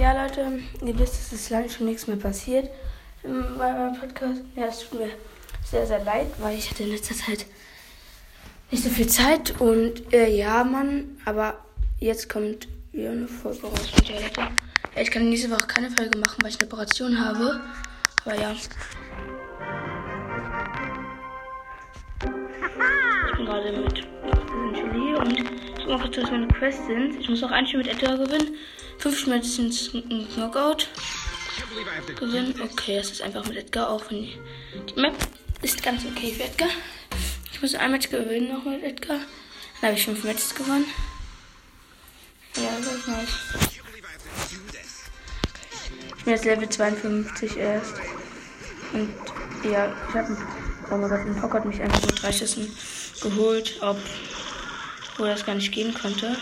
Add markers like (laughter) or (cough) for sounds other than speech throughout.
Ja, Leute, ihr wisst, es ist lange schon nichts mehr passiert bei meinem Podcast. Ja, es tut mir sehr, sehr leid, weil ich hatte in letzter Zeit nicht so viel Zeit und äh, ja, Mann, aber jetzt kommt wieder eine Folge raus. Ja, Leute, ich kann nächste Woche keine Folge machen, weil ich eine Operation habe. Aber ja. Ich bin gerade mit ich guck mal kurz, was meine Quests sind. Ich muss noch ein Spiel mit Edgar gewinnen. Fünf Schmerzen ein Knockout. Gewinnen. Okay, das ist einfach mit Edgar auch. Die Map ist ganz okay für Edgar. Ich muss ein Match gewinnen noch mit Edgar. Dann habe ich fünf Matches gewonnen. Ja, das ist nice. Ich bin jetzt Level 52 erst. Und ja, ich habe oh mein Gott, ein Pock mich einfach mit drei Schüssen geholt, ob wo das gar nicht gehen konnte.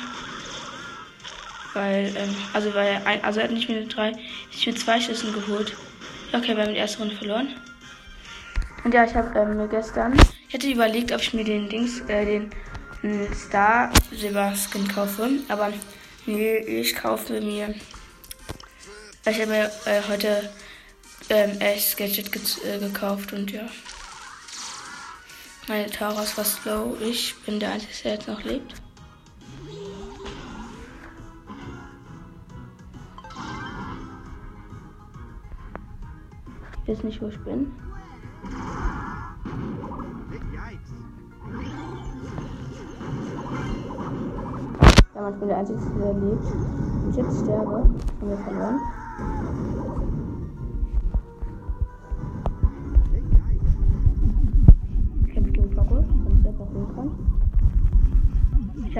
Weil, ähm, also weil ein, also er hat nicht mit drei, ich mit zwei Schüssen geholt. Okay, wir haben die erste Runde verloren. Und ja, ich habe ähm, gestern, ich hätte überlegt, ob ich mir den Dings, äh, den äh, Star Silber Skin kaufe, aber nee, ich kaufe mir, ich habe mir äh, heute ähm, ge äh, gekauft und ja. Meine Taras war slow. Ich bin der Einzige, der jetzt noch lebt. Ich weiß nicht, wo ich bin. Ja, ich bin der Einzige, der lebt. Und jetzt sterbe. Haben wir verloren.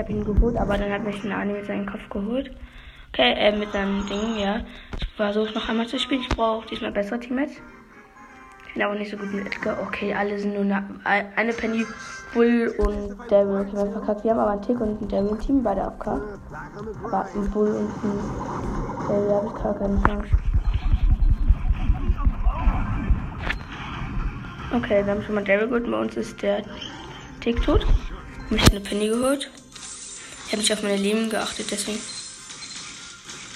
Habe ihn geholt, aber dann hat mich ein Ani mit seinem Kopf geholt. Okay, äh, mit seinem Ding, ja. Ich versuche noch einmal zu spielen. Ich brauche diesmal bessere Teammates. Ich bin aber nicht so gut mit Edgar. Okay, alle sind nur eine, eine Penny, Bull und Daryl. Okay, wir verkackt. Wir haben aber einen Tick und ein Daryl-Team, beide AFK. Aber ein Bull und ein Daryl habe ich gar keine Chance. Okay, wir haben schon mal Daryl geholt. Bei uns ist der Tick tot. Ich habe eine Penny geholt. Ich habe nicht auf meine Leben geachtet, deswegen.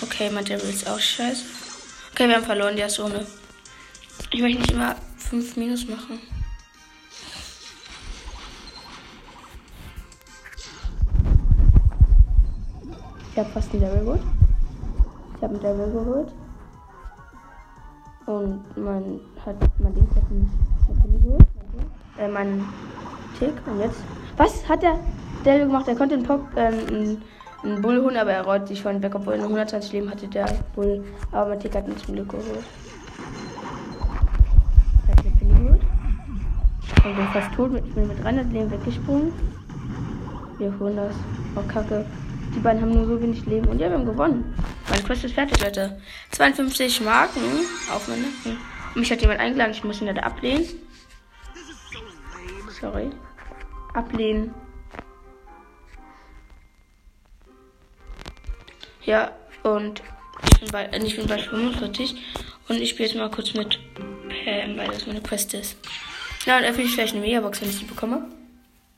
Okay, mein Daryl ist auch scheiße. Okay, wir haben verloren die erste Runde. Ich möchte nicht immer 5 Minus machen. Ich habe fast einen Level geholt. Ich habe einen Level geholt. Und mein hat mein Ding hat einen Level geholt. Äh, mein Tick. Und jetzt. Was hat der Level gemacht? Er konnte einen, Pop, äh, einen, Bull holen, aber er rollt sich von weg, obwohl er 120 Leben hatte der Bull. Aber mein Tick hat ihn zum Glück geholt. Ich bin fast tot. Ich bin mit 300 Leben weggesprungen. Wir holen das. Oh, Kacke. Die beiden haben nur so wenig Leben. Und ja, wir haben gewonnen. Meine Quest ist fertig, Leute. 52 Marken auf meinen Nacken. Mich hat jemand eingeladen. Ich muss ihn leider ablehnen. Sorry. Ablehnen. Ja, und ich bin bei, ich bin bei 45. Und ich spiele jetzt mal kurz mit Pam, weil das meine Quest ist. Ja, und öffne ich vielleicht eine Megabox, wenn ich die bekomme.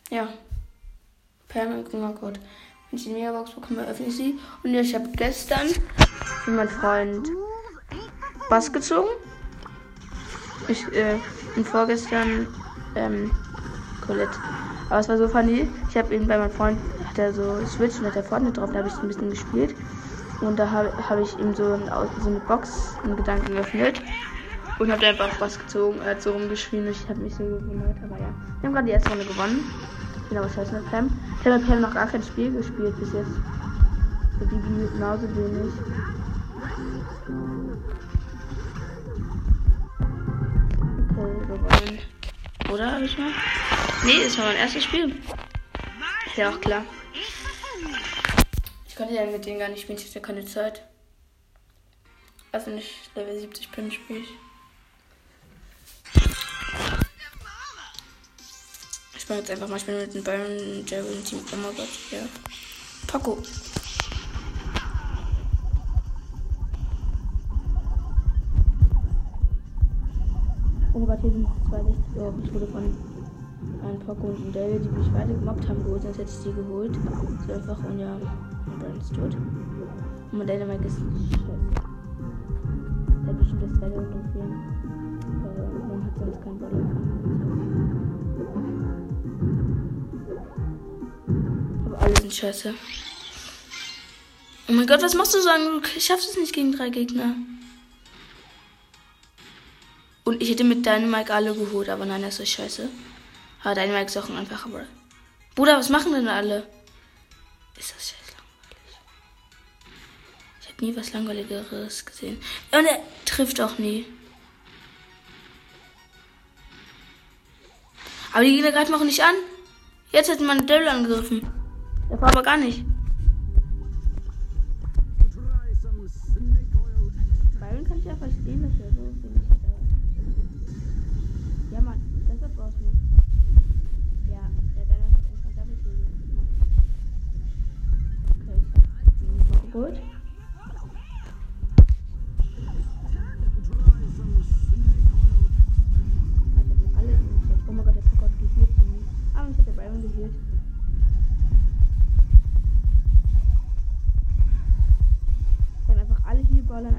Ja. Permanent Code. Wenn ich die Megabox bekomme, öffne ich sie. Und ja, ich habe gestern für meinen Freund Bass gezogen. Ich, äh, und vorgestern, ähm, Colette. Aber es war so funny. Ich habe ihn bei meinem Freund, hat er so Switch und hat er Fortnite drauf, da habe ich ein bisschen gespielt. Und da habe hab ich ihm so, ein, so eine Box in Gedanken geöffnet und habe einfach was gezogen, er hat so rumgeschrien. Ich habe mich so gewundert, aber ja. Wir haben gerade die erste Runde gewonnen. Bin aber scheiße mit Pam. Ich habe mit Pam noch gar kein Spiel gespielt bis jetzt. Für Bibi genauso wenig. Okay, gewonnen. Oder habe ich mal? Nee, das war mein erstes Spiel. Ist ja auch klar. Ich konnte ja mit denen gar nicht spielen, ich hatte keine Zeit. Also nicht Level 70 bin, spiele ich. Ich mache jetzt einfach mal, ich bin mit dem Byron Jerry Team. Oh mein Gott, ja. Paco. Oh Gott, hier sind zwei Lichter. Oh, ich wurde von ein paar Kunden Devil, die mich weiter gemobbt haben, geholt, sonst hätte ich die geholt. So einfach und ja, mein Brand ist tot. Und mein Dynamite ist scheiße. Der hat bestimmt das zweite Runde fehlen. Äh, aber man hat sonst keinen Body. Aber alle sind scheiße. Oh mein Gott, was machst du sagen? Du schaffst es nicht gegen drei Gegner. Und ich hätte mit Dynamite alle geholt, aber nein, das ist scheiße. Aber deine Mike ist auch einfach, aber. Bruder, was machen denn alle? Ist das scheiße langweilig? Ich habe nie was Langweiligeres gesehen. Und er trifft auch nie. Aber die Gegner greifen auch nicht an. Jetzt hätten man Devil angegriffen. Der war aber gar nicht.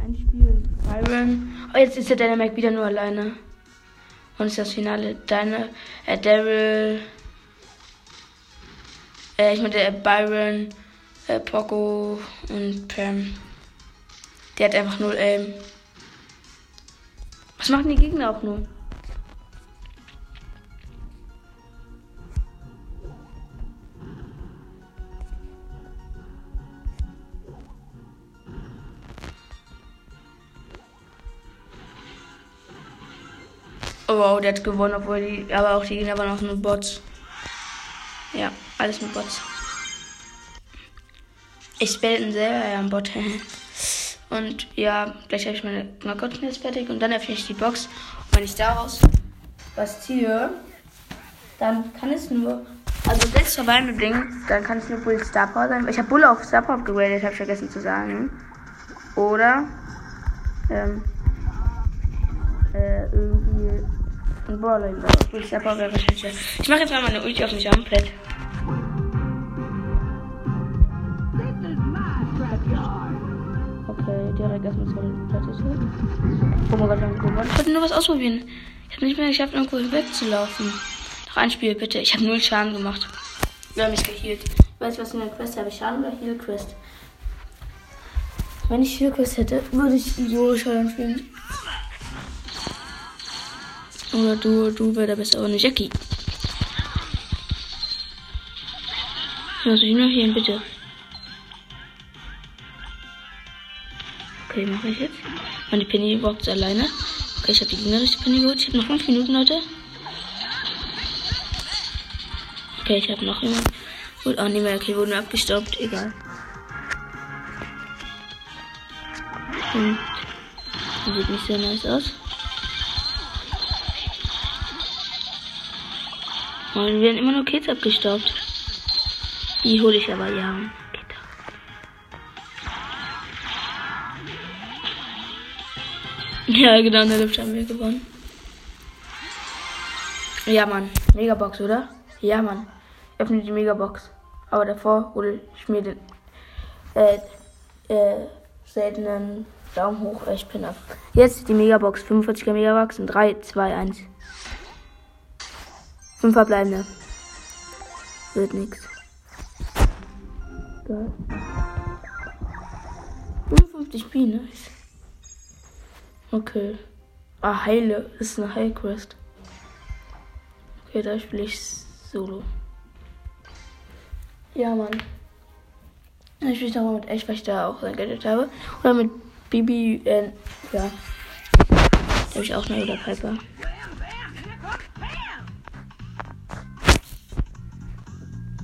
Healballer in einem Spiel. Byron. Oh, jetzt ist der Dynamic wieder nur alleine. Und ist das Finale. Deine, äh, Daryl. Äh, ich meine, äh, Byron, äh, Poco und Pam. Der hat einfach null Aim. Was machen die Gegner auch nur? Oh wow, der hat gewonnen, obwohl die, aber auch die Gegner waren auch nur Bots. Ja, alles mit Bots. Ich spiele selber ja ein Bot. (laughs) Und ja, gleich habe ich meine Knockout jetzt fertig und dann öffne ich die Box. Und wenn ich daraus was ziehe, dann kann es nur. Also sechs Survival Ding, dann kann es nur Bull Star Power sein. Ich habe Bull auf Star Power gegradet, habe ich vergessen zu sagen. Oder ähm, äh, irgendwie ein Brawler. Wahrscheinlich. Ich mache jetzt mal meine Ulti auf mich Amplet. Okay, direkt erstmal zwei Plätze. Oh mein Gott. Ich wollte nur was ausprobieren. Ich habe nicht mehr geschafft, irgendwo wegzulaufen. Noch ein Spiel, bitte. Ich habe null Schaden gemacht. Wir haben mich geheilt. Ich weiß, was in der Quest habe. Schaden oder Heal Quest? Wenn ich Heal Quest hätte, würde ich Schaden spielen. Oder du, du wäre der bessere, eine Jackie. Also ich noch hier, bitte. Okay, mache ich jetzt. Meine Penny Box alleine. Okay, ich habe die gegnerische Penny geholt. Ich habe noch 5 Minuten, Leute. Okay, ich habe noch jemanden. Gut, auch nicht mehr. Okay, wurden abgestoppt. Egal. Und sieht nicht sehr nice aus. Wir werden immer nur Kids abgestoppt. Die hole ich aber ja. Ja, genau, in der Luft haben wir gewonnen. Ja, Mann. Megabox, oder? Ja, Mann. Öffne die Megabox. Aber davor hole ich mir den äh, äh, seltenen Daumen hoch. Ich bin ab. Jetzt die Megabox. 45er Megabox in 3, 2, 1. 5 verbleibende. Wird nix. Geil. 55 B, nice. Okay. Ah, Heile. Ist eine Heilquest. Okay, da spiele ich solo. Ja, Mann. Ich spiele nochmal mit echt, weil ich da auch sein Gadget habe. Oder mit Bibi, äh, ja. Da habe ich auch eine oder Piper.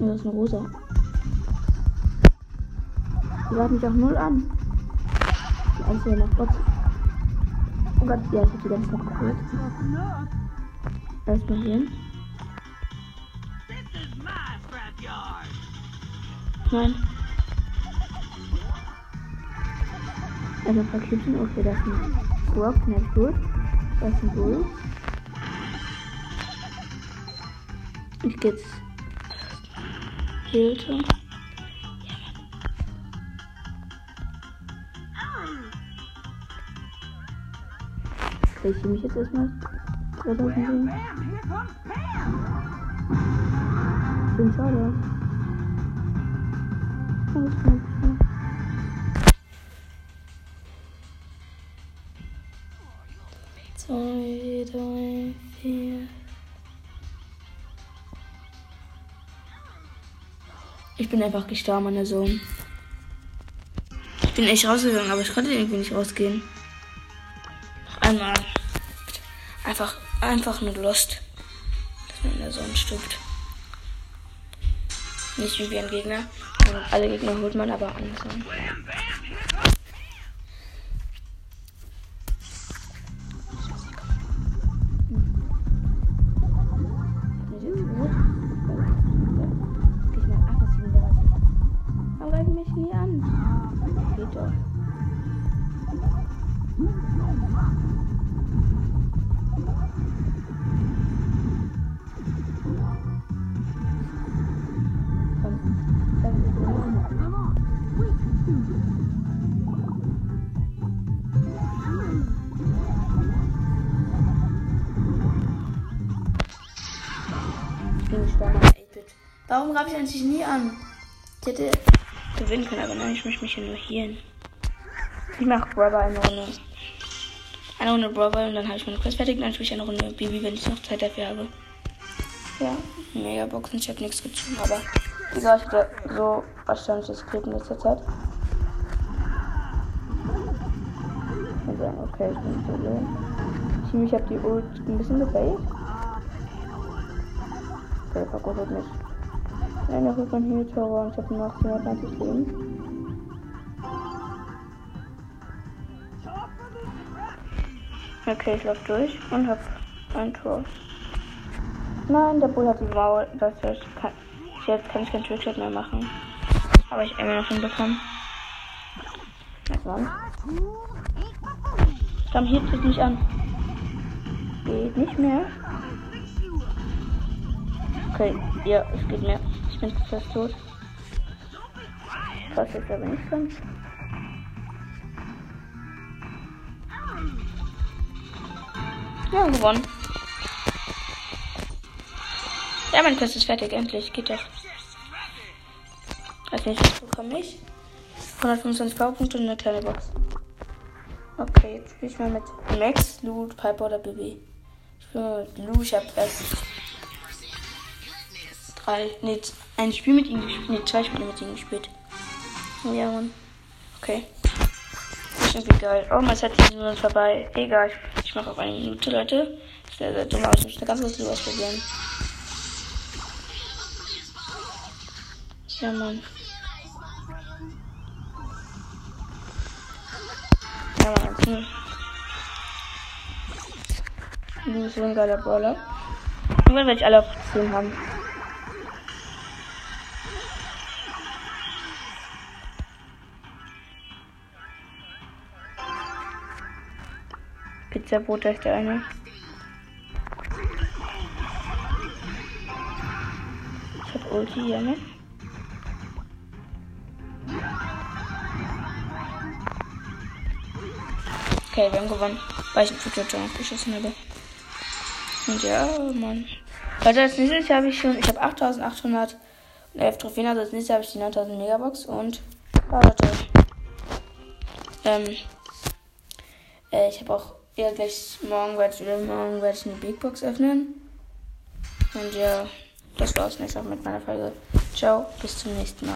Das ist eine rosa. Die greift mich auch null an. Die einzige macht Gott. Oh Gott, ja, ich hab die ganz noch geholt. Erstmal hier hin. Nein. Ein paar Klüppchen. Okay, das ist ein hab ich gut. Das ist ein Bull. Ich geh jetzt. Hilfe. Okay, ich mich jetzt erstmal. 2007. Ich bin schade. Zwei, drei, vier. Ich bin einfach gestorben an der Sohn. Ich bin echt rausgegangen, aber ich konnte irgendwie nicht rausgehen. Noch einmal. Einfach, einfach nur Lust. Dass man in der Sonne stirbt. Nicht wie ein Gegner. Alle Gegner holt man aber andersrum. Warum gab ich eigentlich nie an? Ich hätte gewinnen können, aber nein, ich möchte mich hier nur hier hin. Ich mache Brother eine Runde. Eine Runde Brother und dann habe ich meine Quest fertig. Dann spiele ich eine Runde Bibi, wenn ich noch Zeit dafür habe. Ja, Megaboxen. Ich habe nichts gezogen, aber wie gesagt, ich hatte so erstaunliches Glück in letzter Zeit. Okay, ich bin so low. Ich habe die Ult ein bisschen gebait. Okay, vergottet mich. Eine Rück von Heal Tower und ich habe nur noch 490 Leben. Okay, ich laufe durch und habe ein Tor. Nein, der Bull hat die Mauer. Das heißt, kann, jetzt kann ich keinen Trickshot mehr machen. Aber ich immer noch hinbekommen. War? Komm, hier tritt mich an. Geht nicht mehr. Okay, ja, es geht mehr bin fast tot. Was jetzt aber nicht ganz. Ja, gewonnen. Ja, mein Quest ist fertig, endlich. Geht doch. Als nächstes bekomme ich 125 Powerpunkte und eine kleine Box. Okay, jetzt spiele ich mal mit Max, Loot, Piper oder BB. Ich spiele mal mit Lu, ich habe erst drei, nee, ein Spiel mit ihm gespielt. Nee, zwei Spiele mit ihm gespielt. Ja, Mann. Okay. Ist irgendwie geil. Oh, mein Set ist nur vorbei. Egal, ich, ich mache auf eine Minute, Leute. Sehr, sehr dumm, aber ich muss ganz kurz ausprobieren. Ja, Mann. Ja, Mann. Hm. Du bist so ein geiler Brawler. Irgendwann werde ich alle auf 10 haben. Pizzabrot ist der eine. Ich hab Ulti hier, ne? Okay, wir haben gewonnen. Weil ich einen Future geschossen habe. Und ja, Mann. Also als nächstes habe ich schon, ich habe 8811 Trophäen, also als nächstes habe ich die 9000 Megabox und, oh Leute, ähm, äh, ich habe auch ja, gleich morgen werde ich wieder morgen werde ich eine Big Box öffnen. Und ja, das war's nicht auch mit meiner Folge. Ciao, bis zum nächsten Mal.